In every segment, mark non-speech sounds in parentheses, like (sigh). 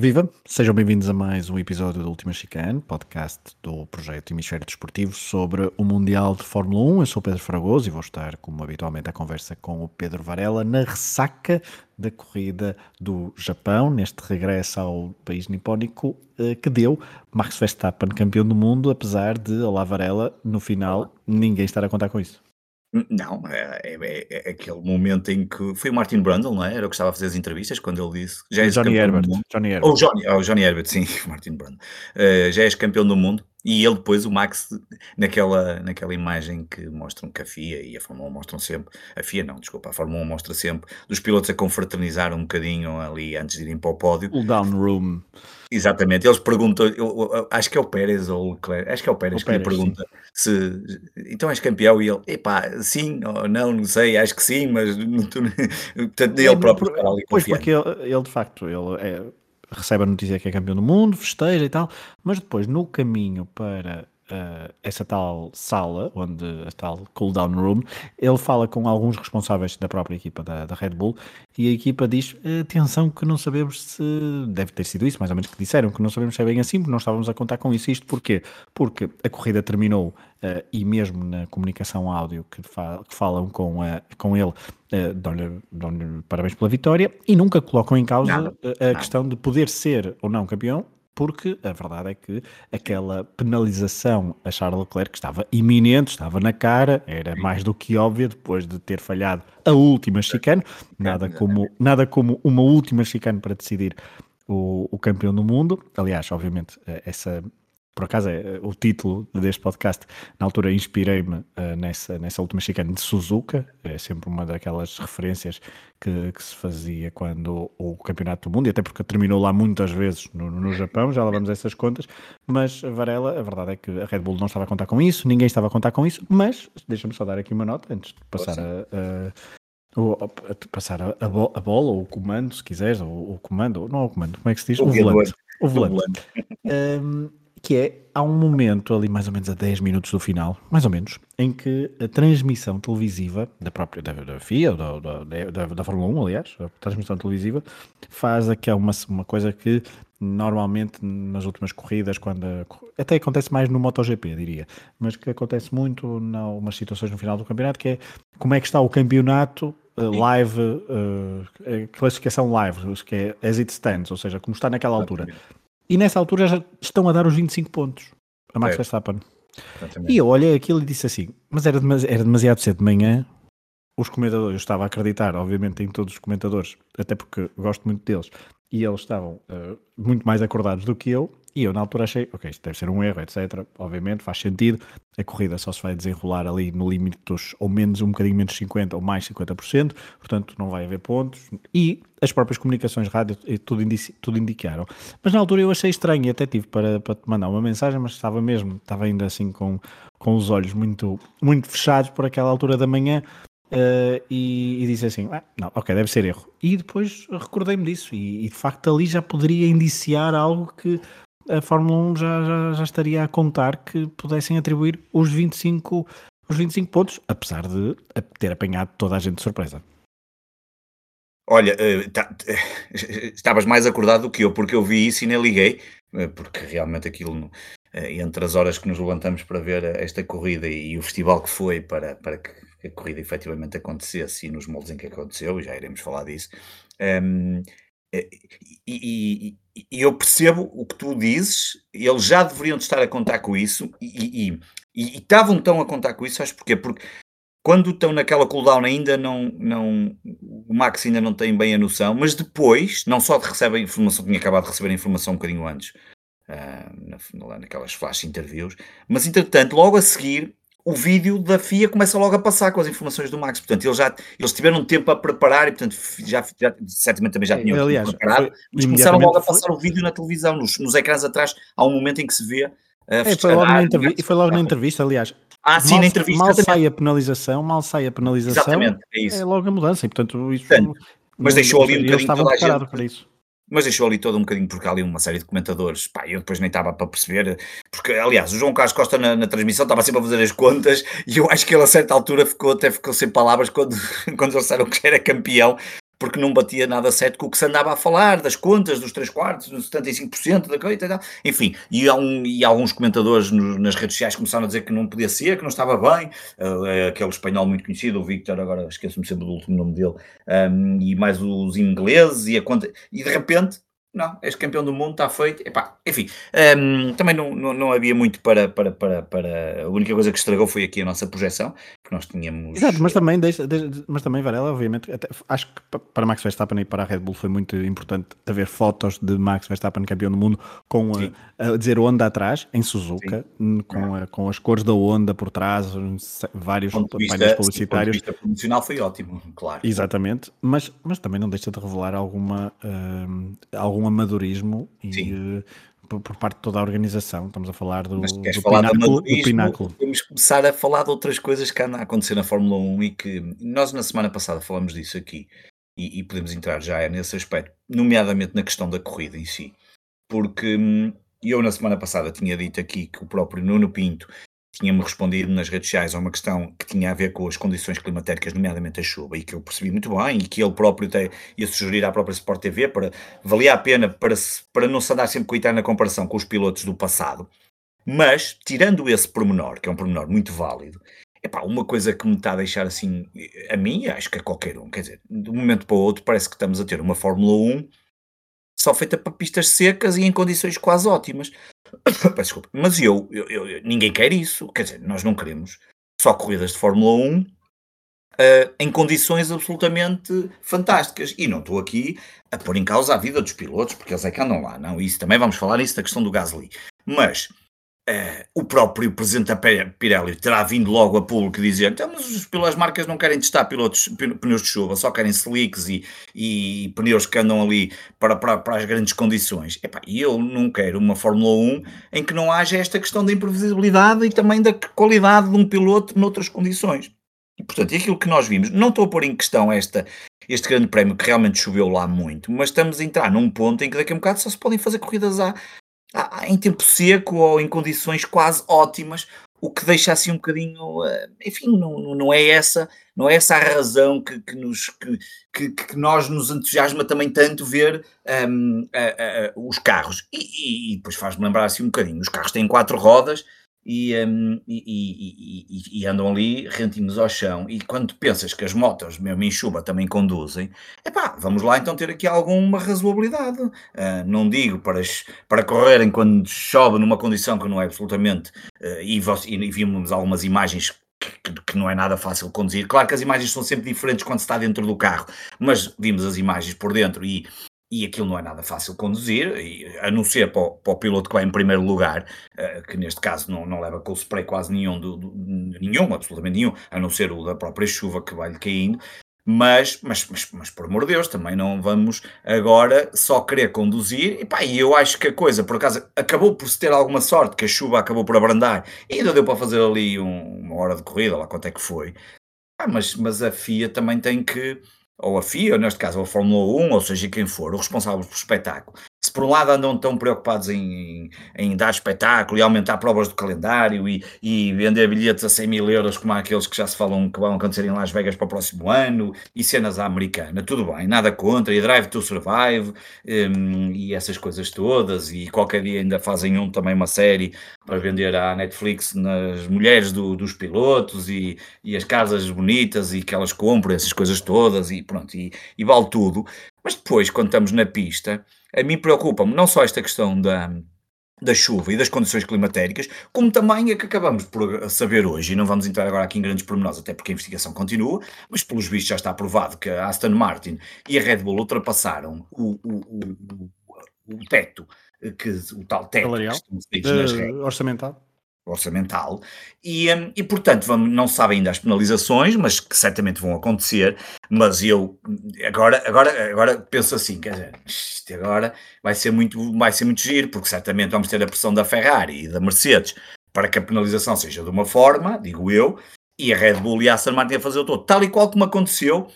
Viva! Sejam bem-vindos a mais um episódio do Última Chicane, podcast do projeto Hemisfério Desportivo sobre o Mundial de Fórmula 1. Eu sou Pedro Fragoso e vou estar, como habitualmente, à conversa com o Pedro Varela na ressaca da corrida do Japão, neste regresso ao país nipónico eh, que deu Max Verstappen campeão do mundo, apesar de, olá Varela, no final ninguém estar a contar com isso. Não, é, é, é, aquele momento em que foi o Martin Brundle, não é? Era o que estava a fazer as entrevistas quando ele disse já és Johnny Herbert, Johnny Herbert. Ou Johnny, oh, Johnny Herbert, sim, (laughs) Martin Brundle. Uh, já és campeão do mundo. E ele depois, o Max, naquela, naquela imagem que mostram que a FIA e a Fórmula 1 mostram sempre, a FIA não, desculpa, a Fórmula 1 mostra sempre, dos pilotos a confraternizar um bocadinho ali antes de irem para o pódio. O down room. Exatamente, eles perguntam, eu, eu, acho que é o Pérez ou o Leclerc, acho que é o Pérez o que Pérez, lhe pergunta sim. se então és campeão? E ele, epá, sim ou não, não sei, acho que sim, mas (laughs) portanto, ele próprio está ali Pois, porque ele, ele, de facto, ele é, recebe a notícia que é campeão do mundo, festeja e tal, mas depois no caminho para uh, essa tal sala, onde a tal cooldown room, ele fala com alguns responsáveis da própria equipa da, da Red Bull e a equipa diz: atenção, que não sabemos se. Deve ter sido isso, mais ou menos que disseram, que não sabemos se é bem assim, porque não estávamos a contar com isso. Isto porquê? Porque a corrida terminou uh, e mesmo na comunicação áudio que, fa que falam com, uh, com ele. Uh, dão-lhe dão parabéns pela vitória e nunca colocam em causa nada, a, nada. questão de poder ser ou não campeão porque a verdade é que aquela penalização a Charles Leclerc estava iminente, estava na cara, era mais do que óbvia depois de ter falhado a última chicane, nada como, nada como uma última chicane para decidir o, o campeão do mundo. Aliás, obviamente, eh, essa por acaso é eh, o título deste podcast. Na altura inspirei-me uh, nessa, nessa última chicane de Suzuka, é sempre uma daquelas referências que, que, se fazia quando o Campeonato do Mundo, e até porque terminou lá muitas vezes no, no Japão, já lavamos essas contas. Mas Varela, a verdade é que a Red Bull não estava a contar com isso, ninguém estava a contar com isso. Mas deixa-me só dar aqui uma nota antes de passar a, a, a, passar a, a, bola, ou o comando, se quiseres, ou o comando, não é o comando, como é que se diz? O, o volante. O volante. O volante. um, que é, há um momento ali mais ou menos a 10 minutos do final, mais ou menos, em que a transmissão televisiva da própria da, da FIA, da, da, da, Fórmula 1, aliás, a transmissão televisiva, faz aqui uma, uma coisa que normalmente nas últimas corridas, quando até acontece mais no MotoGP, diria, mas que acontece muito em algumas situações no final do campeonato, que é como é que está o campeonato uh, live, uh, classificação live, que é as it stands, ou seja, como está naquela altura. E nessa altura já estão a dar os 25 pontos a Max é. Verstappen. E eu olhei aquilo e disse assim: mas era, demasi era demasiado cedo de manhã. Os comentadores, eu estava a acreditar, obviamente, em todos os comentadores, até porque gosto muito deles, e eles estavam uh, muito mais acordados do que eu, e eu na altura achei, ok, isto deve ser um erro, etc. Obviamente, faz sentido, a corrida só se vai desenrolar ali no limite dos, ou menos, um bocadinho menos 50% ou mais 50%, portanto não vai haver pontos, e as próprias comunicações rádio tudo, indici, tudo indicaram. Mas na altura eu achei estranho e até tive para, para te mandar uma mensagem, mas estava mesmo, estava ainda assim com, com os olhos muito, muito fechados por aquela altura da manhã, Uh, e, e, disse assim: ah, não, ok, deve ser erro. E depois recordei-me disso, e, e, de facto ali já poderia indiciar algo que a Fórmula 1 já, já, já, estaria a contar que pudessem atribuir os 25, os 25 pontos, apesar de ter apanhado toda a gente de surpresa. Olha, uh, tá, estavas mais acordado do que eu, porque eu vi isso e nem liguei, uh, porque realmente aquilo, entre as horas que nos levantamos para ver esta corrida e, o festival que foi para, para que a corrida efetivamente acontecesse e nos moldes em que aconteceu, e já iremos falar disso. Um, e, e, e, eu percebo o que tu dizes, eles já deveriam estar a contar com isso e, e estavam tão a contar com isso, sabes porquê? Porque quando estão naquela cooldown ainda não, não o Max ainda não tem bem a noção, mas depois, não só recebe a informação, tinha acabado de receber a informação um bocadinho antes, uh, na, naquelas flash interviews, mas entretanto, logo a seguir, o vídeo da FIA começa logo a passar com as informações do Max. Portanto, eles já eles tiveram tempo a preparar e, portanto, já, já certamente também já tinham é, aliás, preparado, mas começaram logo a passar foi... o vídeo na televisão, nos, nos ecrãs atrás. Há um momento em que se vê. Uh, é, foi logo na entrevista, foi logo na entrevista, aliás. Ah, sim, mal, na entrevista. Mal sai a penalização, mal sai a penalização. Exatamente, é isso. É logo a mudança, e portanto, isso. Portanto, mas deixou ali um bocadinho estavam preparados para isso mas deixou ali todo um bocadinho, porque há ali uma série de comentadores, pá, eu depois nem estava para perceber, porque, aliás, o João Carlos Costa na, na, transmissão estava sempre a fazer as contas, e eu acho que ele a certa altura ficou, até ficou sem palavras quando, (laughs) quando disseram que era campeão, porque não batia nada certo com o que se andava a falar, das contas, dos 3 quartos, dos 75% da coisa e tal. Enfim, e, há um, e alguns comentadores no, nas redes sociais começaram a dizer que não podia ser, que não estava bem. Uh, aquele espanhol muito conhecido, o Victor, agora esqueço-me sempre do último nome dele, um, e mais os ingleses, e a conta. E de repente não, és campeão do mundo, está feito. Epá, enfim, um, também não, não, não, havia muito para, para, para, para. A única coisa que estragou foi aqui a nossa projeção, que nós tínhamos. Exato, mas também, deixa, deixa, mas também Varela, obviamente, até, acho que para Max Verstappen e para a Red Bull foi muito importante haver fotos de Max Verstappen campeão do mundo com a, a, dizer Honda atrás, em Suzuka, Sim. com, a, com as cores da Honda por trás, vários painéis publicitários. O de vista foi ótimo, claro. Exatamente, mas, mas também não deixa de revelar alguma. Um, algum algum amadorismo e, uh, por, por, parte de toda a organização. Estamos a falar do, Mas do, falar pináculo, do pináculo. Vamos começar a falar de outras coisas que andam a acontecer na Fórmula 1 e que nós na semana passada falamos disso aqui e, e podemos entrar já nesse aspecto, nomeadamente na questão da corrida em si. Porque hum, eu na semana passada tinha dito aqui que o próprio Nuno Pinto tinha-me respondido nas redes sociais a uma questão que tinha a ver com as condições climatéricas, nomeadamente a chuva, e que eu percebi muito bem, e que ele próprio até ia sugerir à própria Sport TV para valia a pena para, para não se andar sempre coitado na comparação com os pilotos do passado. Mas, tirando esse pormenor, que é um pormenor muito válido, epá, uma coisa que me está a deixar assim, a mim, acho que a qualquer um, quer dizer, de um momento para o outro parece que estamos a ter uma Fórmula 1 só feita para pistas secas e em condições quase ótimas. (coughs) Desculpa, mas eu, eu, eu, ninguém quer isso, quer dizer, nós não queremos só corridas de Fórmula 1 uh, eh, em condições absolutamente fantásticas. E não estou aqui a pôr em causa a vida dos pilotos, porque eles é que andam lá, não, isso também vamos falar isso da questão do Gasly. Mas Uh, o próprio presidente da Pirelli terá vindo logo a público dizer então, mas as marcas não querem testar pilotos, pneus de chuva, só querem slicks e, e pneus que andam ali para, para, para as grandes condições. E eu não quero uma Fórmula 1 em que não haja esta questão da imprevisibilidade e também da qualidade de um piloto noutras condições. E, portanto, aquilo que nós vimos, não estou a pôr em questão esta, este grande prémio que realmente choveu lá muito, mas estamos a entrar num ponto em que daqui a um bocado só se podem fazer corridas à, em tempo seco ou em condições quase ótimas, o que deixa assim um bocadinho, eh, enfim, não, não é essa, não é essa a razão que, que nos, que, que, nós nos entusiasma também tanto ver um, a, a, os carros. E, e, e depois faz-me lembrar assim um bocadinho, os carros têm quatro rodas, e, um, e, e, e, andam ali rentinhos ao chão. E quando pensas que as motos, mesmo em chuva, também conduzem, epá, vamos lá então ter aqui alguma razoabilidade. Uh, não digo para, para correrem quando chove numa condição que não é absolutamente. Uh, e, e vimos algumas imagens que, que, não é nada fácil conduzir. Claro que as imagens são sempre diferentes quando se está dentro do carro, mas vimos as imagens por dentro e e aquilo não é nada fácil conduzir, a não ser para o, para o piloto que vai em primeiro lugar, uh, que neste caso não, não leva com o spray quase nenhum, do, do, nenhum, absolutamente nenhum, a não ser o da própria chuva que vai-lhe caindo, mas, mas, mas, mas, por amor de Deus, também não vamos agora só querer conduzir, e pá, eu acho que a coisa, por acaso, acabou por se ter alguma sorte, que a chuva acabou por abrandar, e ainda deu para fazer ali um, uma hora de corrida, lá quanto é que foi, ah, mas, mas a FIA também tem que ou a FIA, ou neste caso a Fórmula 1, ou seja quem for, o responsável pelo espetáculo, se por um lado andam tão preocupados em, em, dar espetáculo e aumentar provas do calendário e, e, vender bilhetes a 100 mil euros como aqueles que já se falam que vão acontecer em Las Vegas para o próximo ano e cenas à americana, tudo bem, nada contra, e Drive to Survive um, e essas coisas todas e qualquer dia ainda fazem um também uma série para vender à Netflix nas mulheres do, dos pilotos e, e as casas bonitas e que elas compram essas coisas todas e pronto, e, e vale tudo, mas depois quando estamos na pista a mim preocupa-me não só esta questão da, da chuva e das condições climatéricas, como também é que acabamos por saber hoje, e não vamos entrar agora aqui em grandes pormenores, até porque a investigação continua, mas pelos vistos já está provado que a Aston Martin e a Red Bull ultrapassaram o, o, o, o teto, que, o tal teto Salarial? que estão nas regras. Orçamental? Orçamental. E, um, e portanto vamos, não sabe ainda as penalizações, mas que certamente vão acontecer, mas eu agora, agora, agora penso assim, quer dizer, isto agora vai ser muito, vai ser muito giro, porque certamente vamos ter a pressão da Ferrari e da Mercedes para que a penalização seja de uma forma, digo eu, e a Red Bull e a Aston Martin a fazer o todo, tal e qual como aconteceu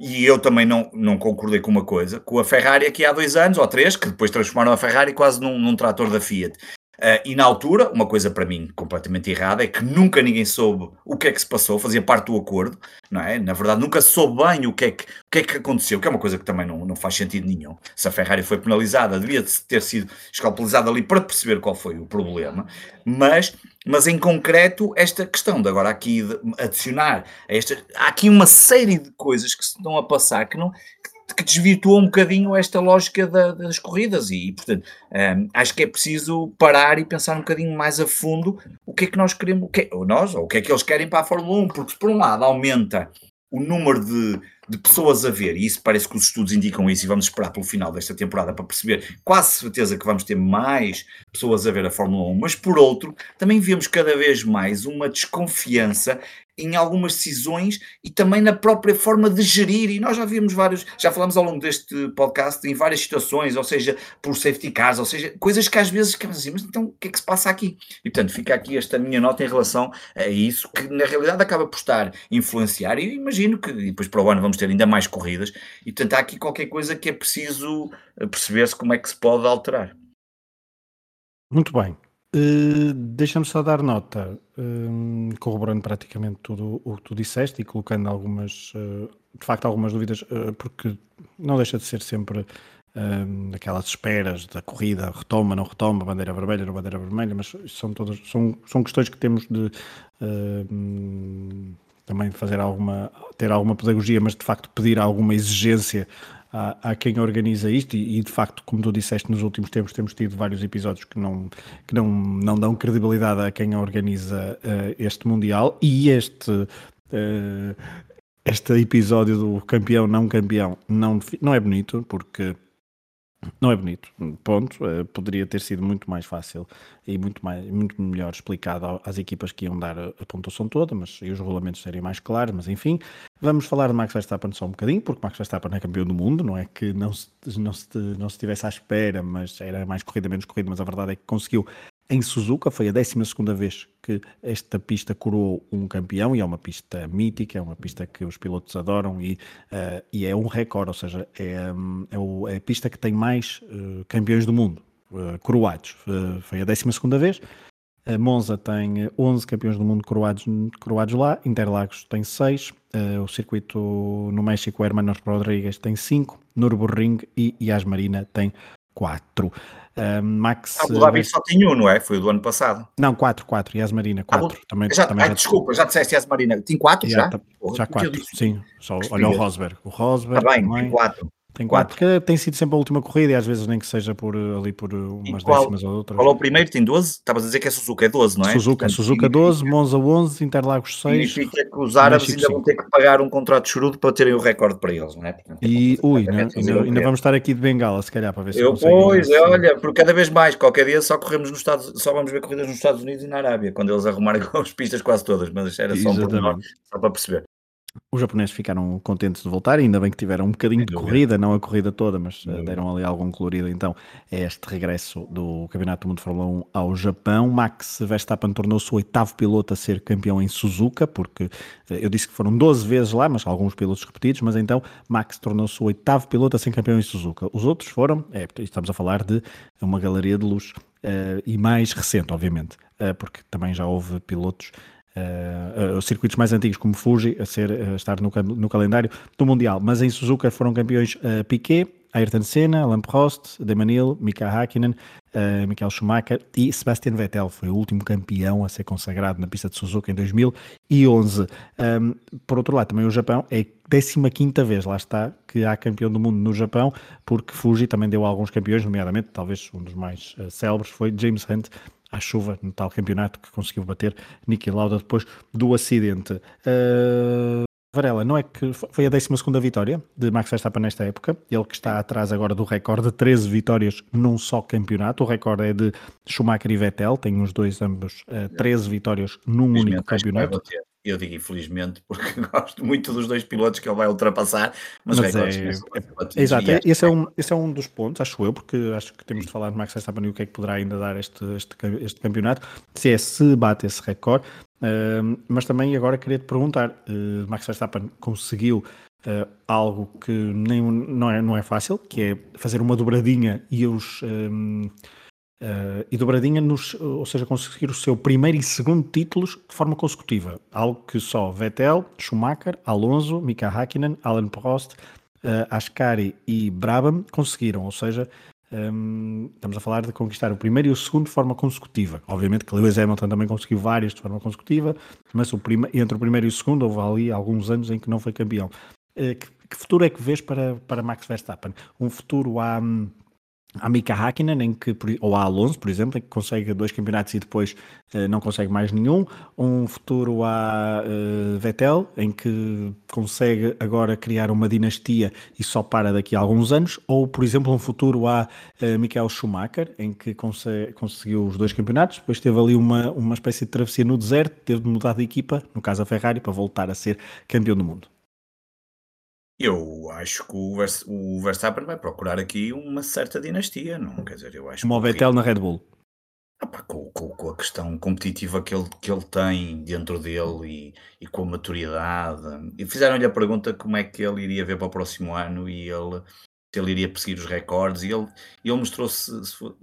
e eu também não, não concordei com uma coisa, com a Ferrari aqui há dois anos ou três, que depois transformaram a Ferrari quase num, num trator da Fiat Uh, e na altura, uma coisa para mim completamente errada é que nunca ninguém soube o que é que se passou, fazia parte do acordo, não é? Na verdade, nunca soube bem o que é que, o que, é que aconteceu, que é uma coisa que também não, não faz sentido nenhum. Se a Ferrari foi penalizada, devia ter sido escalpelizada ali para perceber qual foi o problema, mas mas em concreto, esta questão de agora aqui de adicionar esta, há aqui uma série de coisas que se estão a passar que não que desvirtuou um bocadinho esta lógica da, das corridas e, portanto, um, acho que é preciso parar e pensar um bocadinho mais a fundo o que é que nós queremos, o que é, ou nós, ou o que é que eles querem para a Fórmula 1, porque por um lado aumenta o número de, de pessoas a ver, e isso parece que os estudos indicam isso, e vamos esperar pelo final desta temporada para perceber, quase certeza que vamos ter mais pessoas a ver a Fórmula 1, mas por outro, também vemos cada vez mais uma desconfiança em algumas decisões e também na própria forma de gerir. E nós já vimos vários, já falamos ao longo deste podcast em várias situações, ou seja, por safety cars, ou seja, coisas que às vezes ficamos assim, mas então o que é que se passa aqui? E portanto fica aqui esta minha nota em relação a isso, que na realidade acaba por estar influenciar. E imagino que depois para o ano vamos ter ainda mais corridas, e portanto há aqui qualquer coisa que é preciso perceber-se como é que se pode alterar. Muito bem. Uh, Deixa-me só dar nota, uh, corroborando praticamente tudo o que tu disseste e colocando algumas, uh, de facto, algumas dúvidas, porque não deixa de ser sempre aquelas esperas da corrida, retoma, não retoma, bandeira vermelha, não bandeira vermelha, mas são todas, são, são questões que temos de também fazer alguma, ter alguma pedagogia, mas de facto pedir alguma exigência a, a quem organiza isto. E, e, de facto, como tu disseste, nos últimos tempos temos tido vários episódios que não, que não, não dão credibilidade a quem organiza uh, este Mundial. E este, uh, este episódio do campeão não campeão não, não é bonito porque não é bonito, ponto. Uh, poderia ter sido muito mais fácil e muito, mais, muito melhor explicado às equipas que iam dar a, pontuação toda, mas e os regulamentos seriam mais claros, mas enfim. Vamos falar de Max Verstappen só um bocadinho, porque Max Verstappen é campeão do mundo, não é que não se, não se, não se estivesse à espera, mas era mais corrida, menos corrida, mas a verdade é que conseguiu em Suzuka. Foi a 12 vez que esta pista coroou um campeão e é uma pista mítica, é uma pista que os pilotos adoram e, uh, e é um recorde, ou seja, é, é, o, é, a pista que tem mais uh, campeões do mundo uh, coroados. foi a 12 vez. A Monza tem 11 campeões do mundo coroados, coroados lá, Interlagos tem 6, o circuito no México, Hermanos Rodrigues tem 5, Nürburgring e Yas Marina tem 4. Uh, Max. Abu Dhabi só tinha um, não é? Foi o do ano passado. Não, quatro, quatro. Yas Marina, quatro. Ah, também, já, também ai, já... Desculpa, já disseste Yas Marina. Tem quatro já? Já, já quatro, sim. Só, olha o Rosberg. O Rosberg. Está bem, tem quatro. Tem quatro, porque tem sido sempre a última corrida e às vezes nem que seja por ali por umas qual, décimas ou outras. Qual é o primeiro? Tem 12? Estavas a dizer que é Suzuka, é 12, não é? Suzuka, Portanto, Suzuka 12, Monza 11, Interlagos 6. Significa que os árabes ainda 5. vão ter que pagar um contrato de churudo para terem o recorde para eles, não é? Portanto, e, ui, não, ainda, ainda vamos estar aqui de bengala, se calhar, para ver se Eu, pois, é, olha, porque cada vez mais, qualquer dia só corremos nos Estados, só vamos ver corridas nos Estados Unidos e na Arábia, quando eles arrumarem (laughs) as pistas quase todas, mas era só um pormenor, só para perceber. Os japoneses ficaram contentes de voltar, ainda bem que tiveram um bocadinho de corrida, não a corrida toda, mas uh, deram ali algum colorido então a este regresso do Campeonato do Mundo de Fórmula 1 ao Japão. Max Verstappen tornou-se o oitavo piloto a ser campeão em Suzuka, porque uh, eu disse que foram 12 vezes lá, mas alguns pilotos repetidos, mas então Max tornou-se o oitavo piloto a ser campeão em Suzuka. Os outros foram, é, estamos a falar de uma galeria de luz uh, e mais recente, obviamente, porque também já houve pilotos uh, uh, circuitos mais antigos como Fuji a, ser, a estar no, no, calendário do Mundial. Mas em Suzuka foram campeões uh, Piquet, Ayrton Senna, Alain Prost, Demanil, Mika Hakkinen, uh, Michael Schumacher e Sebastian Vettel. Foi o último campeão a ser consagrado na pista de Suzuka em 2011. Um, por outro lado, também o Japão é a 15 vez, lá está, que há campeão do mundo no Japão, porque Fuji também deu alguns campeões, nomeadamente, talvez um dos mais uh, célebres foi James Hunt, à chuva no tal campeonato que conseguiu bater Niki Lauda depois do acidente. Uh, Varela, não é que foi a 12 vitória de Max Verstappen nesta época, ele que está atrás agora do recorde de 13 vitórias num só campeonato. O recorde é de Schumacher e Vettel, têm os dois ambos uh, 13 vitórias num único campeonato. Eu digo infelizmente, porque (laughs) gosto muito dos dois pilotos que ele vai ultrapassar, mas, mas é, é, é, Exato, esse é, um, esse é um dos pontos, acho eu, porque acho que temos de falar de Max Verstappen e o que é que poderá ainda dar este, este, este campeonato, se é se bate esse recorde, uh, mas também agora queria te perguntar, uh, Max Verstappen conseguiu uh, algo que nem, não, é, não é fácil, que é fazer uma dobradinha e os... Um, Uh, e dobradinha, nos, ou seja, conseguir o seu primeiro e segundo títulos de forma consecutiva. Algo que só Vettel, Schumacher, Alonso, Mika Hakkinen, Alan Prost, uh, Ascari e Brabham conseguiram. Ou seja, um, estamos a falar de conquistar o primeiro e o segundo de forma consecutiva. Obviamente que Lewis Hamilton também conseguiu várias de forma consecutiva, mas o entre o primeiro e o segundo houve ali alguns anos em que não foi campeão. Uh, que, que, futuro é que vês para, para Max Verstappen? Um futuro a. Um, a Mika Hakkinen, em que, ou a Alonso, por exemplo, em que consegue dois campeonatos e depois uh, não consegue mais nenhum, um futuro a uh, Vettel, em que consegue agora criar uma dinastia e só para daqui a alguns anos, ou, por exemplo, um futuro a uh, Michael Schumacher, em que consegue, conseguiu os dois campeonatos, depois teve ali uma, uma espécie de travessia no deserto, teve de mudar de equipa, no caso a Ferrari, para voltar a ser campeão do mundo. Eu acho que o, Vers o Verstappen vai procurar aqui uma certa dinastia, não? Quer dizer, eu acho Como o Vettel na Red Bull. Opa, com, com, com, a questão competitiva que ele, que ele tem dentro dele e, e com a maturidade. E fizeram-lhe a pergunta como é que ele iria ver para o próximo ano e ele se ele iria perseguir os recordes e ele, ele mostrou-se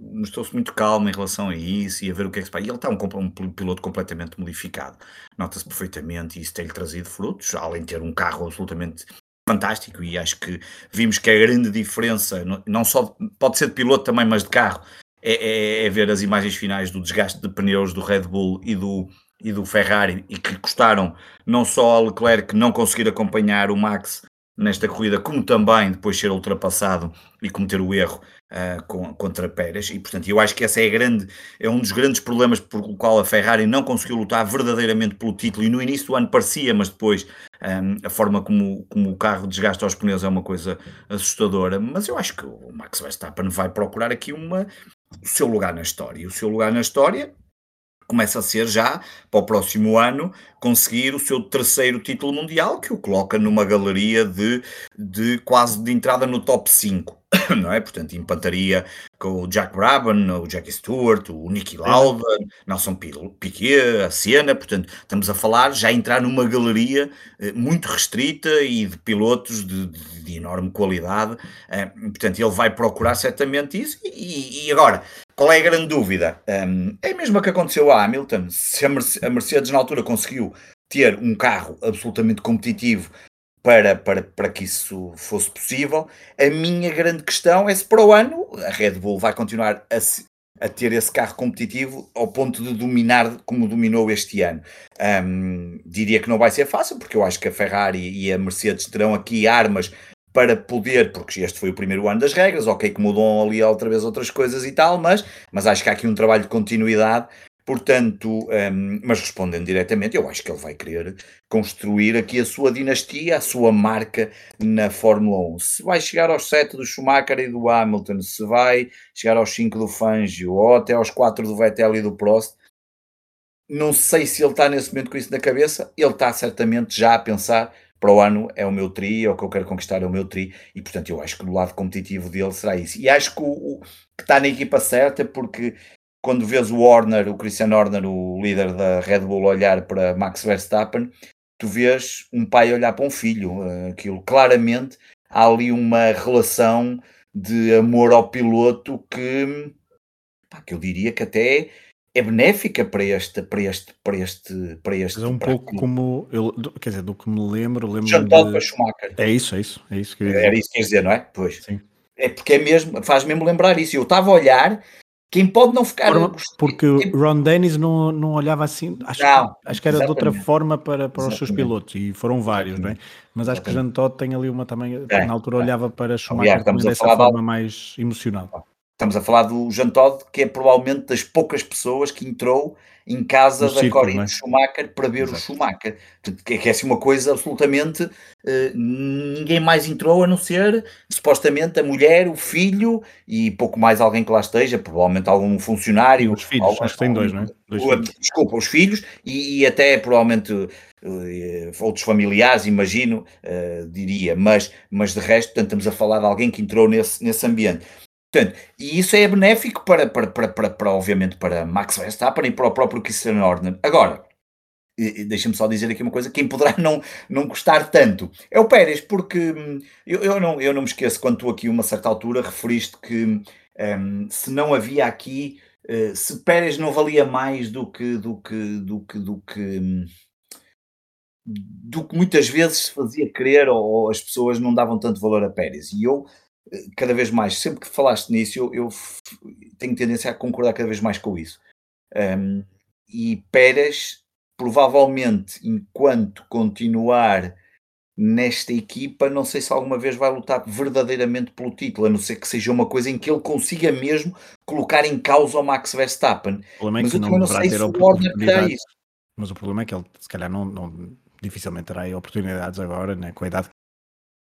mostrou muito calmo em relação a isso e a ver o que é que se passa. E ele está um, um piloto completamente modificado. Nota-se perfeitamente e isso tem-lhe trazido frutos, além de ter um carro absolutamente fantástico e acho que vimos que a grande diferença, não só pode ser de piloto também, mas de carro, é, é, é, ver as imagens finais do desgaste de pneus do Red Bull e do, e do Ferrari e que custaram não só a Leclerc não conseguir acompanhar o Max nesta corrida, como também depois ser ultrapassado e cometer o erro uh, com, contra Pérez. E portanto, eu acho que essa é, grande, é um dos grandes problemas por qual a Ferrari não conseguiu lutar verdadeiramente pelo título. E no início do ano parecia, mas depois um, a forma como, como o carro desgasta os pneus é uma coisa assustadora. Mas eu acho que o Max Verstappen vai procurar aqui uma, o seu lugar na história. O seu lugar na história começa a ser já, para o próximo ano, conseguir o seu terceiro título mundial, que o coloca numa galeria de, de quase de entrada no top 5. (coughs) não é? Portanto, empataria com o Jack Brabham, o Jackie Stewart, o Nicky Lauda, Nelson Piquet, a Senna, portanto, estamos a falar já entrar numa galeria eh, muito restrita e de pilotos de, de, de enorme qualidade, eh, portanto, ele vai procurar certamente isso, e, e agora, qual é a grande dúvida? Um, é a mesma que aconteceu a Hamilton, se a Mercedes na altura conseguiu ter um carro absolutamente competitivo para, para, para que isso fosse possível. A minha grande questão é se para o ano a Red Bull vai continuar a, a ter esse carro competitivo ao ponto de dominar como dominou este ano. Um, diria que não vai ser fácil, porque eu acho que a Ferrari e a Mercedes terão aqui armas para poder, porque este foi o primeiro ano das regras, ok que mudam ali outra vez outras coisas e tal, mas, mas acho que há aqui um trabalho de continuidade Portanto, um, mas respondendo diretamente, eu acho que ele vai querer construir aqui a sua dinastia, a sua marca na Fórmula 1. Se vai chegar aos 7 do Schumacher e do Hamilton, se vai chegar aos 5 do Fangio ou até aos 4 do Vettel e do Prost, não sei se ele está nesse momento com isso na cabeça, ele está certamente já a pensar para o ano é o meu tri, é o que eu quero conquistar é o meu tri, e portanto eu acho que no lado competitivo dele será isso. E acho que, o, o que está na equipa certa, porque quando vês o Horner, o Christian Horner, o líder da Red Bull, olhar para Max Verstappen, tu vês um pai olhar para um filho. Eh, aquilo. Claramente há ali uma relação de amor ao piloto que, pá, que eu diria que até é benéfica para este para este para este para este é um pouco como eu, quer dizer do que me lembro lembro Jean de... Schumacher. É isso é isso é isso que era isso que queres dizer não é? Pois. Sim. é porque é mesmo faz mesmo lembrar isso. Eu estava a olhar quem pode não ficar. porque quem... Ron Dennis não, não olhava assim, acho, não, acho que era exatamente. de outra forma para, para os seus pilotos, e foram vários, não é? Mas acho exatamente. que Jean Todt tem ali uma também, é, na altura é. olhava para Schumacher Aliás, dessa forma mais emocional. Estamos a falar do Jean Todt, que é provavelmente das poucas pessoas que entrou em casa no da círculo, Corinne é? Schumacher para ver Exato. o Schumacher. Que é, que é assim uma coisa absolutamente. Uh, ninguém mais entrou a não ser supostamente a mulher, o filho e pouco mais alguém que lá esteja, provavelmente algum funcionário. Os filhos, algum, acho que tem dois, não é? Dois o. Desculpa, os filhos e, e até provavelmente uh, outros familiares, imagino, uh, diria, mas, mas de resto, portanto, estamos a falar de alguém que entrou nesse, nesse ambiente. Portanto, e isso é benéfico para, para, para, para, para, obviamente, para Max Verstappen e para o próprio Christian Horner. Agora, deixa-me só dizer aqui uma coisa, quem poderá não, não gostar tanto é o Pérez, porque hum, eu, eu, não, eu não me esqueço, quando tu aqui, uma certa altura, referiste que um, se não havia aqui uh, se Pérez não valia mais do que, do que, do que, do que, do que muitas vezes fazia crer ou, ou as pessoas não davam tanto valor a Pérez. E eu, cada vez mais, sempre que falaste nisso, eu, eu tenho tendência a concordar cada vez mais com isso. Um, e Pérez, provavelmente, enquanto continuar nesta equipa, não sei se alguma vez vai lutar verdadeiramente pelo título, a não ser que seja uma coisa em que ele consiga mesmo colocar em causa o Max Verstappen. O é Mas eu também não sei se o Warner terá isso. Mas o problema é que ele, se calhar, não, não dificilmente terá oportunidades agora, né, com a idade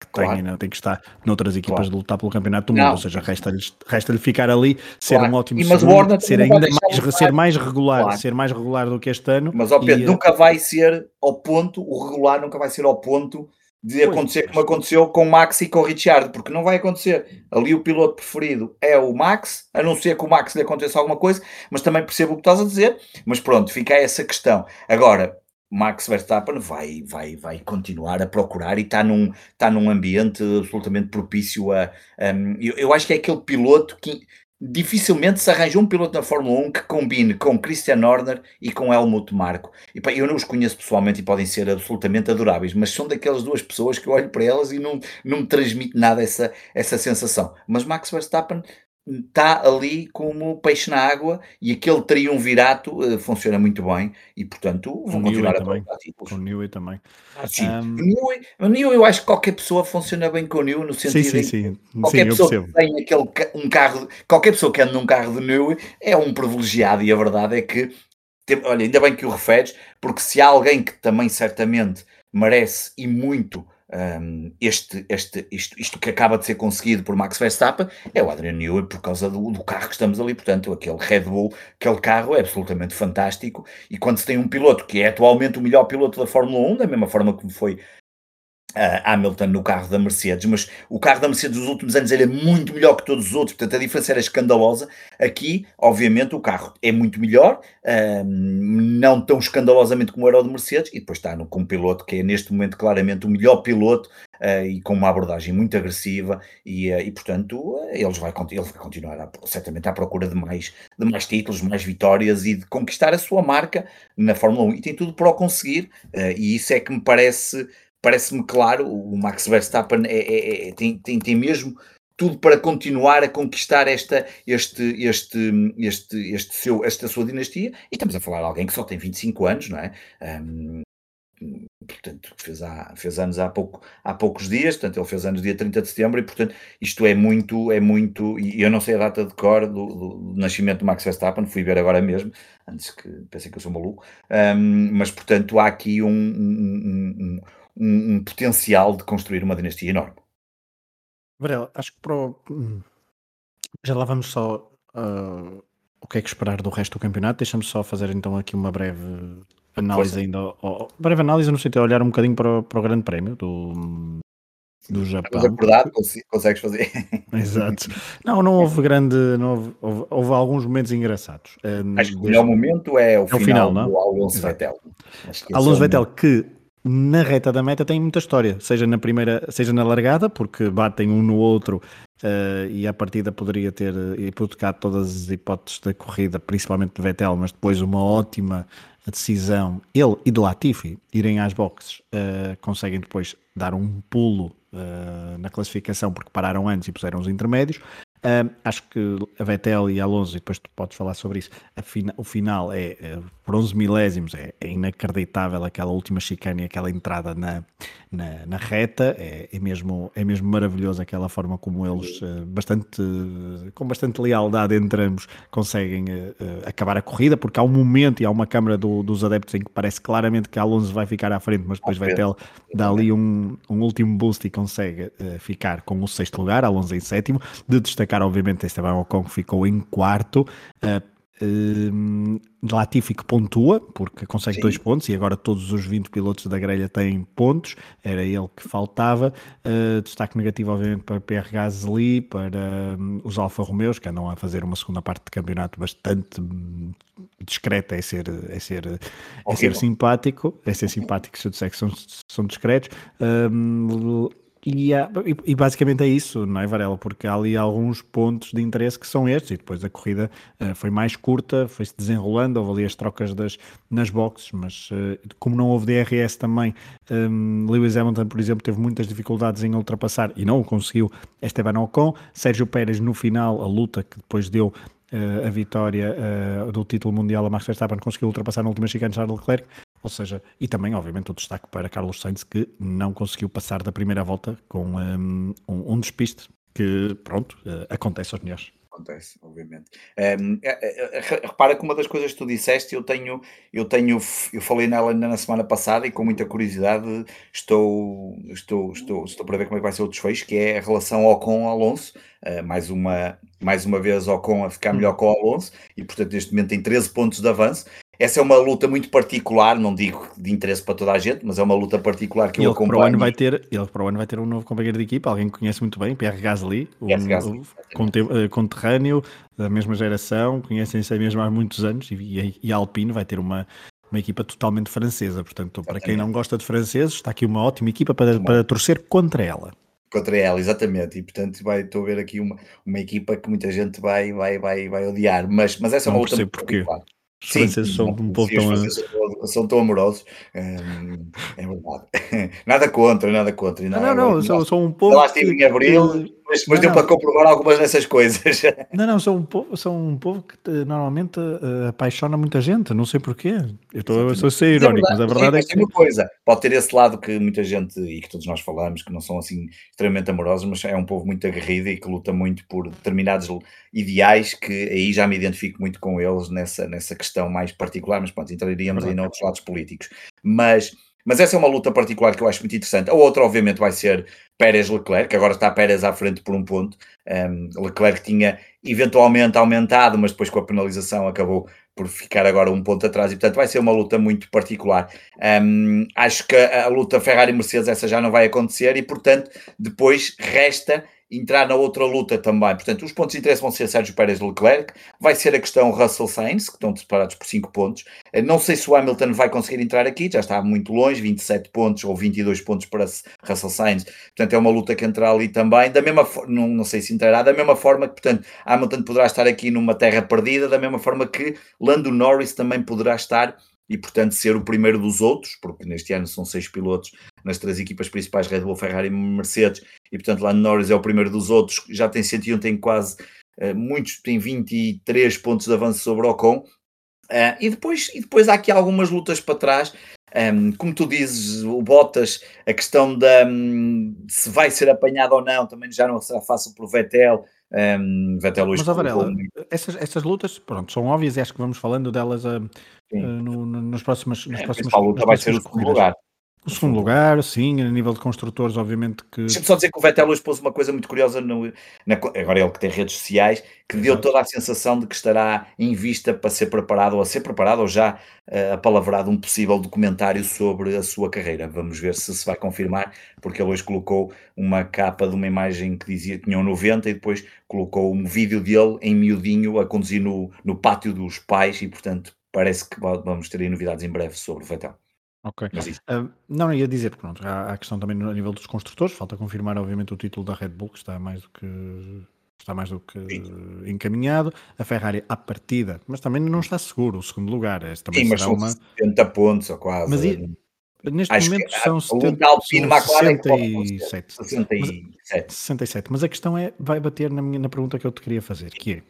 que claro. tem, ainda tem que estar noutras equipas claro. de lutar pelo campeonato do mundo, não. ou seja, resta-lhe resta ficar ali, ser claro. um ótimo segundo, ser ainda mais, ser mais regular, ser mais regular do que este ano. Mas, ó Pedro, e, nunca vai ser ao ponto, o regular nunca vai ser ao ponto de pois, acontecer como aconteceu com o Max e com o Ricciardo, porque não vai acontecer. Ali o piloto preferido é o Max, a não ser que o Max lhe aconteça alguma coisa, mas também percebo o que estás a dizer, mas pronto, fica essa questão. Agora, Max Verstappen vai, vai, vai continuar a procurar e está num, está num ambiente absolutamente propício a. Um, eu, eu acho que é aquele piloto que dificilmente se arranja um piloto na Fórmula 1 que combine com Christian Horner e com Helmut Marko. E, pá, eu não os conheço pessoalmente e podem ser absolutamente adoráveis, mas são daquelas duas pessoas que eu olho para elas e não, não me transmite nada essa, essa sensação. Mas Max Verstappen está ali como peixe na água e aquele triunvirato uh, funciona muito bem e portanto vão continuar a também. títulos. Com o Newey também. Ah, sim. Um... O, Newey, o Newey eu acho que qualquer pessoa funciona bem com o Newey no sentido sim, sim, sim. qualquer sim, pessoa que tem aquele, um carro, qualquer pessoa que anda num carro de Newey é um privilegiado e a verdade é que tem, olha, ainda bem que o referes, porque se há alguém que também certamente merece e muito um, este, este, isto, isto que acaba de ser conseguido por Max Verstappen é o Adrian Newey por causa do, do, carro que estamos ali, portanto aquele Red Bull, aquele carro é absolutamente fantástico. E quando se tem um piloto que é atualmente o melhor piloto da Fórmula 1, da mesma forma como foi Hamilton no carro da Mercedes, mas o carro da Mercedes dos últimos anos era muito melhor que todos os outros, portanto a diferença era escandalosa. Aqui, obviamente, o carro é muito melhor, não tão escandalosamente como era o de Mercedes, e depois está no, com um piloto que é neste momento claramente o melhor piloto uh, e com uma abordagem muito agressiva, e, e portanto eles vai, ele vai continuar a, certamente à procura de mais, de mais títulos, mais vitórias e de conquistar a sua marca na Fórmula 1, e tem tudo para o conseguir, e isso é que me parece parece-me claro, o Max Verstappen é, é, é, tem, tem, tem mesmo tudo para continuar a conquistar esta, este, este, este, este seu, esta sua dinastia. E estamos a falar de alguém que só tem 25 anos, não é? Um, portanto, fez, há, fez anos há, pouco, há poucos dias, portanto, ele fez anos dia 30 de setembro, e portanto, isto é muito, é muito, e eu não sei a data de cor do, do, do nascimento do Max Verstappen, fui ver agora mesmo, antes que pensem que eu sou maluco, um, mas portanto há aqui um, um, um um, um potencial de construir uma dinastia enorme. Varela, acho que para o... Hum, já lá vamos só uh, o que é que esperar do resto do campeonato. Deixa-me só fazer então aqui uma breve análise Força. ainda. Breve análise no sentido de olhar um bocadinho para, para o Grande Prémio do, do Japão. Mas acordado, consegues fazer. (laughs) Exato. Não, não houve (laughs) grande. Não houve, houve, houve alguns momentos engraçados. Acho que o melhor momento é o, é final, final não? do Alonso Vettel. Alonso Vettel que na reta da meta tem muita história, seja na primeira, seja na largada, porque batem um no outro uh, e a partida poderia ter hipotecado todas as hipóteses da corrida, principalmente de Vettel, mas depois uma ótima decisão, ele e de Latifi irem às boxes, uh, conseguem depois dar um pulo uh, na classificação porque pararam antes e puseram os intermédios. Acho que a Vettel e Alonso, e depois tu podes falar sobre isso, fina, o final é, é por 11 milésimos, é, é, inacreditável aquela última chicane, aquela entrada na, na, na reta, é, é, mesmo, é mesmo maravilhoso aquela forma como eles, uh, bastante, com bastante lealdade entre ambos, conseguem uh, acabar a corrida, porque há um momento e há uma câmara do, dos adeptos em que parece claramente que a Alonso vai ficar à frente, mas depois Vettel dá ali um, um último boost e consegue ficar com o sexto lugar, Alonso em sétimo, de destacar destacar, obviamente, Esteban Ocon que ficou em quarto. Uh, Latifi que pontua, porque consegue Sim. dois pontos e agora todos os 20 pilotos da grelha têm pontos, era ele que faltava. Uh, destaque negativo, obviamente, para PR Gasly, para um, os Alfa Romeus, que andam a fazer uma segunda parte de campeonato bastante hum, discreta, é ser, é ser, é ser simpático, é ser simpático se eu disser que são, são discretos. Um, E, há, e, basicamente é isso, não é, Varela? Porque há ali alguns pontos de interesse que são estes, e depois a corrida uh, foi mais curta, foi-se desenrolando, houve ali as trocas das, nas boxes, mas uh, como não houve DRS também, um, Lewis Hamilton, por exemplo, teve muitas dificuldades em ultrapassar e não o conseguiu Esteban Ocon. Sérgio Pérez, no final, a luta que depois deu uh, a vitória do título mundial a Max Verstappen, conseguiu ultrapassar na última chicane Charles Leclerc, ou seja, e também, obviamente, o destaque para Carlos Sainz, que não conseguiu passar da primeira volta com um, um, um despiste que, pronto, uh, acontece aos melhores. Acontece, obviamente. Um, é, é, repara que uma das coisas que tu disseste, eu tenho, eu tenho, eu falei nela na semana passada e com muita curiosidade estou, estou, estou, estou para ver como é que vai ser o desfecho, que é a relação Ocon-Alonso, uh, mais, uma, mais uma vez Ocon a ficar melhor com o Alonso, e portanto neste momento tem 13 pontos de avanço, essa é uma luta muito particular, não digo de interesse para toda a gente, mas é uma luta particular que ele eu acompanho. Para o ano vai ter, ele para o ano vai ter um novo companheiro de equipa, alguém que conhece muito bem, Pierre Gasly, um, Gasly um conterrâneo da mesma geração, conhecem-se mesmo há muitos anos, e, e a Alpine vai ter uma, uma equipa totalmente francesa. Portanto, para quem não gosta de franceses, está aqui uma ótima equipa para, para torcer contra ela. Contra ela, exatamente. E portanto vai, estou a ver aqui uma, uma equipa que muita gente vai, vai, vai, vai odiar. Mas, mas essa é uma luta. Não porquê. Os franceses são um povo tão. São tão amorosos. Hum, é verdade. (laughs) Nada contra, nada contra. Não, não, não, são, são um povo. Lá estive em abril, mas, mas deu para comprovar algumas dessas coisas. (laughs) Não, não, são um povo, são um povo que normalmente uh, apaixona muita gente, não sei porquê. Eu estou a ser irónico, mas a verdade é, é que. uma coisa, pode ter esse lado que muita gente, e que todos nós falamos, que não são assim extremamente amorosos, mas é um povo muito aguerrido e que luta muito por determinados ideais, que aí já me identifico muito com eles nessa, nessa questão mais particular, mas pronto, entraríamos aí noutros lados políticos. Mas mas essa é uma luta particular que eu acho muito interessante. A outra, obviamente, vai ser Pérez-Leclerc, agora está Pérez à frente por um ponto. Um, Leclerc tinha eventualmente aumentado, mas depois com a penalização acabou por ficar agora um ponto atrás e portanto vai ser uma luta muito particular. Um, acho que a, a luta Ferrari-Mercedes essa já não vai acontecer e portanto depois resta entrar na outra luta também. Portanto, os pontos de interesse vão ser Sérgio Pérez Leclerc, vai ser a questão Russell Sainz, que estão separados por 5 pontos. Eh, não sei se o Hamilton vai conseguir entrar aqui, já está muito longe, 27 pontos ou 22 pontos para Russell Sainz. Portanto, é uma luta que entra ali também. Da mesma não, não sei se entrará, da mesma forma que, portanto, Hamilton poderá estar aqui numa terra perdida, da mesma forma que Lando Norris também poderá estar e, portanto, ser o primeiro dos outros, porque neste ano são seis pilotos nas três equipas principais, Red Bull, Ferrari e Mercedes, e, portanto, lá Norris é o primeiro dos outros, já tem 101, tem quase, uh, muitos têm 23 pontos de avanço sobre Ocon, uh, e, depois, e depois há aqui algumas lutas para trás, um, ehm, como tu dizes, o Bottas, a questão da um, se vai ser apanhado ou não, também já não será fácil para o Vettel, um, ehm, Vettel hoje Mas, essas, essas lutas, pronto, são óbvias e acho que vamos falando delas uh, uh, no, no, nos próximos, nos é, próximos. A luta vai ser o segundo lugar. O segundo lugar, sim, a nível de construtores, obviamente que. Deixa-me só dizer que o Vettel hoje pôs uma coisa muito curiosa, no, na, agora ele que tem redes sociais, que Exato. deu toda a sensação de que estará em vista para ser preparado, ou a ser preparado, ou já uh, apalavrado um possível documentário sobre a sua carreira. Vamos ver se se vai confirmar, porque ele hoje colocou uma capa de uma imagem que dizia que tinham 90 e depois colocou um vídeo dele em miudinho a conduzir no, no pátio dos pais e, portanto, parece que vamos ter aí novidades em breve sobre o Vettel. Ok. Uh, não, ia dizer, pronto, há a questão também no nível dos construtores, falta confirmar, obviamente, o título da Red Bull, que está mais do que está mais do que Sim. encaminhado. A Ferrari à partida, mas também não está seguro o segundo lugar. Este também Sim, mas será uma... 70 pontos ou quase. Mas e, neste Acho momento são, 70, Alpine, são 67. 67. Mas, 67. Mas a questão é, vai bater na, minha, na pergunta que eu te queria fazer, que é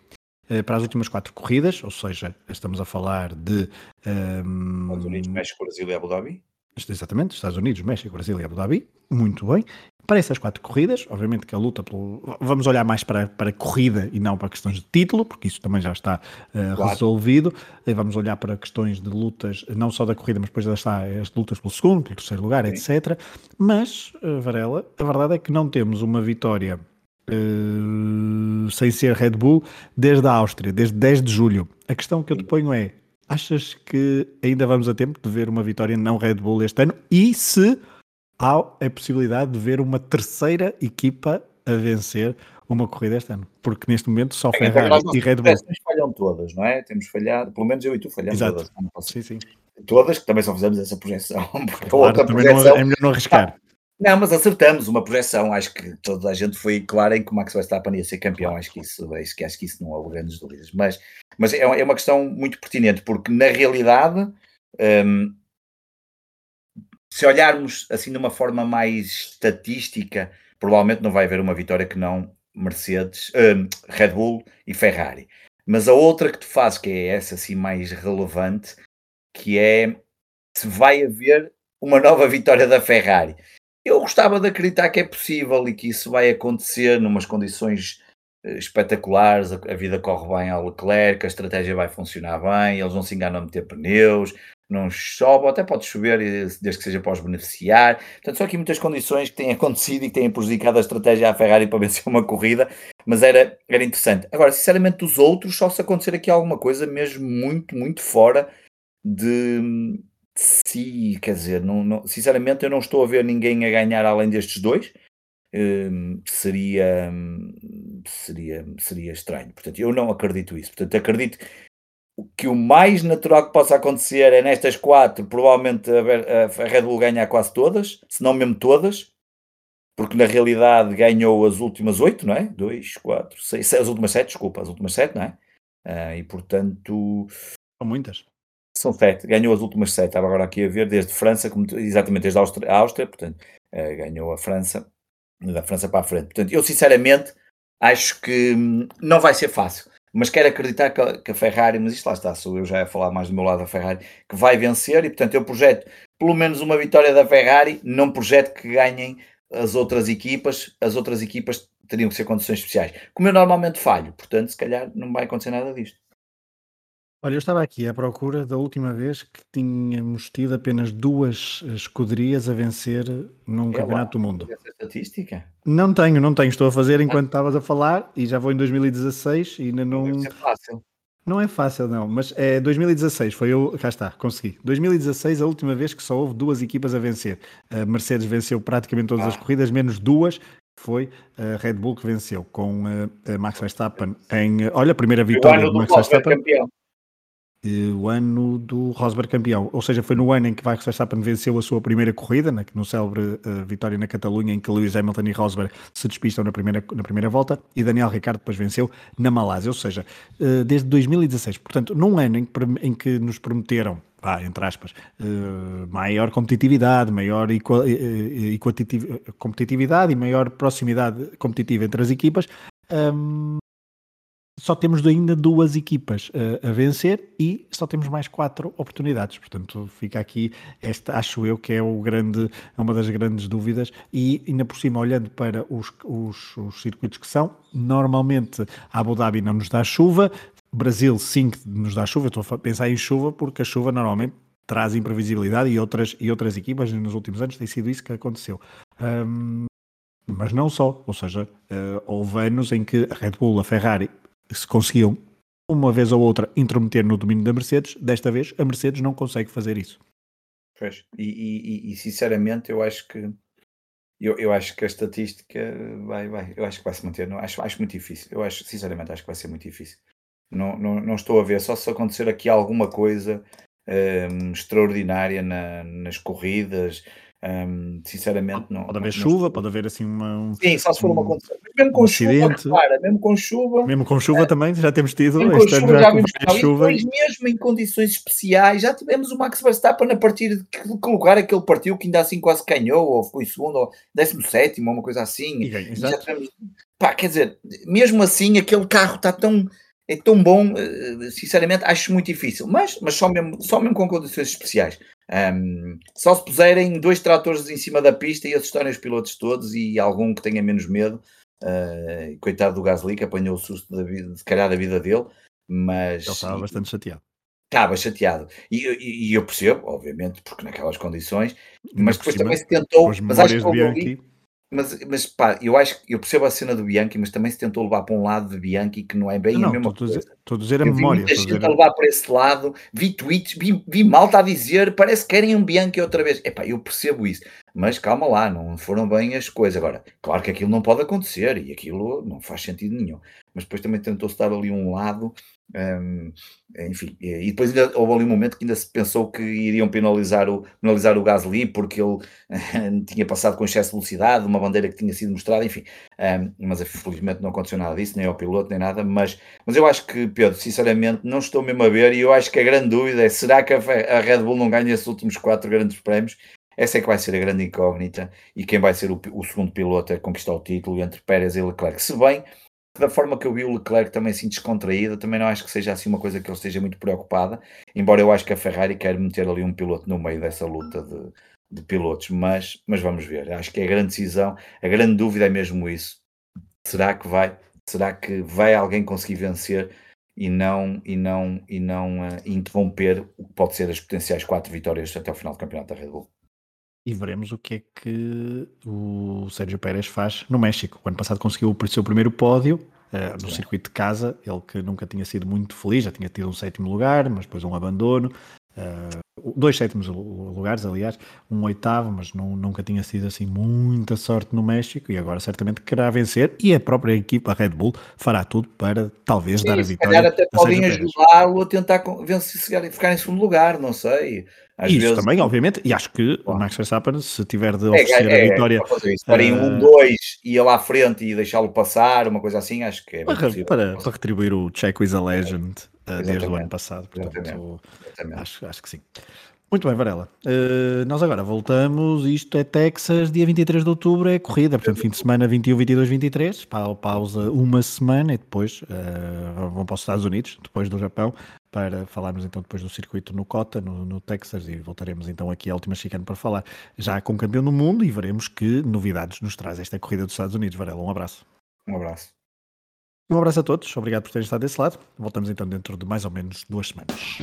eh, para as últimas quatro corridas, ou seja, estamos a falar de. Um, Estados Unidos, México, Brasil e Abu Dhabi? Exatamente, Estados Unidos, México, Brasil e Abu Dhabi. Muito bem. Para essas quatro corridas, obviamente que a luta pelo. Vamos olhar mais para, para a corrida e não para questões de título, porque isso também já está uh, claro. resolvido. E vamos olhar para questões de lutas, não só da corrida, mas depois já está as lutas pelo segundo, pelo terceiro lugar, Sim. etc. Mas, uh, Varela, a verdade é que não temos uma vitória uh, sem ser Red Bull, desde a Áustria, desde 10 de julho. A questão que eu te ponho é: achas que ainda vamos a tempo de ver uma vitória não Red Bull este ano? E se há a possibilidade de ver uma terceira equipa a vencer uma corrida este ano? Porque neste momento só Ferrari é, e Red Bull. falham todas, não é? Temos falhado, pelo menos eu e tu falhamos Exato. todas. Sim, sim. Todas, que também só fizemos essa projeção. (laughs) Claro, também projeção, não, é melhor não arriscar. Não, mas acertamos uma projeção. Acho que toda a gente foi clara em que o Max Verstappen ia ser campeão. Acho que isso, acho que, acho que isso não houve grandes dúvidas. Mas, mas é, é uma questão muito pertinente, porque na realidade, um, se olharmos assim de uma forma mais estatística, provavelmente não vai haver uma vitória que não Mercedes, um, Red Bull e Ferrari. Mas a outra que tu fazes, que é essa assim mais relevante, que é se vai haver uma nova vitória da Ferrari. Eu gostava de acreditar que é possível e que isso vai acontecer numas condições eh, espetaculares, a, vida corre bem ao Leclerc, a estratégia vai funcionar bem, eles não se enganam a meter pneus, não chove, até pode chover, desde que seja para os beneficiar. Portanto, são aqui muitas condições que têm (laughs) acontecido e que têm prejudicado a estratégia à Ferrari para vencer uma corrida, mas era, era interessante. Agora, sinceramente, dos outros, só se acontecer aqui alguma coisa mesmo muito, muito fora de, de si, quer dizer, não, não, sinceramente, eu não estou a ver ninguém a ganhar além destes dois. Hum, seria, seria, seria estranho. Portanto, eu não acredito isso. Portanto, acredito que o mais natural que possa acontecer é nestas quatro, provavelmente a, Red Bull ganhar quase todas, se não mesmo todas, porque na realidade ganhou as últimas oito, não é? Dois, quatro, seis, as últimas sete, desculpa, as últimas sete, não é? Uh, e portanto. São muitas. São sete, ganhou as últimas sete, estava agora aqui a ver, desde França, como, exatamente desde a Áustria, a Áustria portanto, uh, ganhou a França, da França para a frente. Portanto, eu sinceramente acho que hum, não vai ser fácil mas quero acreditar que a, que a, Ferrari, mas isto lá está, sou eu já a falar mais do meu lado da Ferrari, que vai vencer e portanto eu projeto pelo menos uma vitória da Ferrari, não projeto que ganhem as outras equipas, as outras equipas teriam que ser condições especiais, como eu normalmente falho, portanto se calhar não vai acontecer nada disto. Olha, eu estava aqui à procura da última vez que tínhamos tido apenas duas escuderias a vencer num é campeonato lá, do mundo. Essa estatística? Não tenho, não tenho. Estou a fazer enquanto estavas a falar e já vou em 2016 e ainda não. Deve ser fácil. Não é fácil, não, mas é 2016, foi eu, cá está, consegui. 2016, a última vez que só houve duas equipas a vencer. A Mercedes venceu praticamente todas ah. as corridas, menos duas, foi a Red Bull que venceu, com a Max Verstappen em. Olha, a primeira vitória do Max Verstappen. Campeão o ano do Rosberg campeão. Ou seja, foi no ano em que Max Verstappen venceu a sua primeira corrida, na, no célebre uh, vitória na Catalunha, em que Lewis Hamilton e Rosberg se despistam na primeira, na primeira volta, e Daniel Ricciardo depois venceu na Malásia. Ou seja, uh, desde 2016. Portanto, num ano em que, em que nos prometeram ah, entre aspas, uh, maior competitividade, maior competitividade e maior proximidade competitiva entre as equipas, um, só temos ainda duas equipas uh, a vencer e só temos mais quatro oportunidades. Portanto, fica aqui, esta acho eu que é o grande, é uma das grandes dúvidas. E ainda por cima, olhando para os, os, os circuitos que são, normalmente a Abu Dhabi não nos dá chuva, Brasil sim que nos dá chuva. Estou a pensar em chuva porque a chuva normalmente traz imprevisibilidade e outras, e outras equipas nos últimos anos tem sido isso que aconteceu. Um, mas não só, ou seja, uh, houve anos em que a Red Bull, a Ferrari se conseguiam uma vez ou outra intrometer no domínio da Mercedes, desta vez a Mercedes não consegue fazer isso. Pois, e, e, e sinceramente eu acho que eu, eu acho que a estatística vai, vai, eu acho que vai se manter, não, acho, acho muito difícil, eu acho, sinceramente acho que vai ser muito difícil. Não, não, não estou a ver, só se acontecer aqui alguma coisa um, extraordinária na, nas corridas, um, sinceramente, não. Pode haver não, chuva, não... pode haver assim uma. Um, Sim, só se for uma condição. Mesmo com um chuva, repara, mesmo com chuva. Mesmo com chuva é, também, já temos tido. Mesmo este ano já, já vimos chuva. E mesmo em condições especiais, já tivemos o Max Verstappen a partir de que, lugar é que ele partiu, que ainda assim quase ganhou, ou foi segundo, ou décimo sétimo, ou uma coisa assim. E, e já tivemos, pá, quer dizer, mesmo assim, aquele carro está tão é tão bom, eh, sinceramente, acho muito difícil, mas, mas só, mesmo, só mesmo com condições especiais. Um, só se puserem dois tratores em cima da pista e assustarem os pilotos todos e algum que tenha menos medo, uh, coitado do Gasly que apanhou o susto da vida, de calhar da vida dele, mas... Ele estava bastante chateado. Estava chateado. E, e, e, eu percebo, obviamente, porque naquelas condições, mas depois também se tentou... Mas acho que mas, mas pá, eu acho que eu percebo a cena do Bianchi, mas também se tentou levar para um lado de Bianchi que não é bem não, a mesma coisa. Estou a dizer a eu memória. Muita gente a levar para esse lado, vi tweets, vi, vi malta a dizer parece que querem um Bianchi outra vez. Epá, eu percebo isso, mas calma lá, não foram bem as coisas. Agora, claro que aquilo não pode acontecer e aquilo não faz sentido nenhum. Mas depois também tentou-se dar ali um lado um, enfim, e depois ainda houve ali um momento que ainda se pensou que iriam penalizar o, penalizar o Gasly porque ele (laughs) tinha passado com excesso de velocidade, uma bandeira que tinha sido mostrada, enfim, um, mas infelizmente não aconteceu nada disso, nem ao piloto, nem nada, mas, mas eu acho que, Pedro, sinceramente, não estou mesmo a ver e eu acho que a grande dúvida é, será que a, a Red Bull não ganha esses últimos quatro grandes prémios? Essa é que vai ser a grande incógnita e quem vai ser o, o segundo piloto a conquistar o título entre Pérez e Leclerc. Se bem da forma que eu vi o Leclerc também assim descontraído, também não acho que seja assim uma coisa que ele esteja muito preocupada, embora eu acho que a Ferrari quer meter ali um piloto no meio dessa luta de, de pilotos, mas, mas vamos ver. Acho que é a grande decisão, a grande dúvida é mesmo isso. Será que vai? Será que vai alguém conseguir vencer e não e não e não uh, interromper o que pode ser as potenciais quatro vitórias até o final do campeonato da Red Bull? E veremos o que é que o Sérgio Pérez faz no México. O ano passado conseguiu o seu primeiro pódio uh, no circuito de casa. Ele que nunca tinha sido muito feliz, já tinha tido um sétimo lugar, mas depois um abandono. Uh, dois sétimos lugares, aliás, um oitavo, mas não, nunca tinha sido assim muita sorte no México e agora certamente querá vencer e a própria equipa, a Red Bull, fará tudo para talvez Sim, dar a vitória. Se até podem ajudá-lo a tentar vencer, ficar em segundo lugar, não sei. Às Isso vezes... também, obviamente, e acho que o Max Verstappen, se tiver de é, oferecer é, é, a vitória. Estar em um, dois, e ir lá à frente e deixá-lo passar, uma coisa assim, acho que é. Para, para, para, retribuir o Checo is a Legend uh, desde o ano passado, portanto, acho, acho que sim. Muito bem, Varela. Uh, nós agora voltamos. Isto é Texas, dia 23 de outubro é corrida, portanto, fim de semana 21, 22, 23. Pausa uma semana e depois uh, vão para os Estados Unidos, depois do Japão, para falarmos então depois do circuito no Cota, no, no Texas, e voltaremos então aqui à última chicane para falar já com o campeão do mundo e veremos que novidades nos traz esta corrida dos Estados Unidos. Varela, um abraço. Um abraço. Um abraço a todos, obrigado por terem estado desse lado. Voltamos então dentro de mais ou menos duas semanas.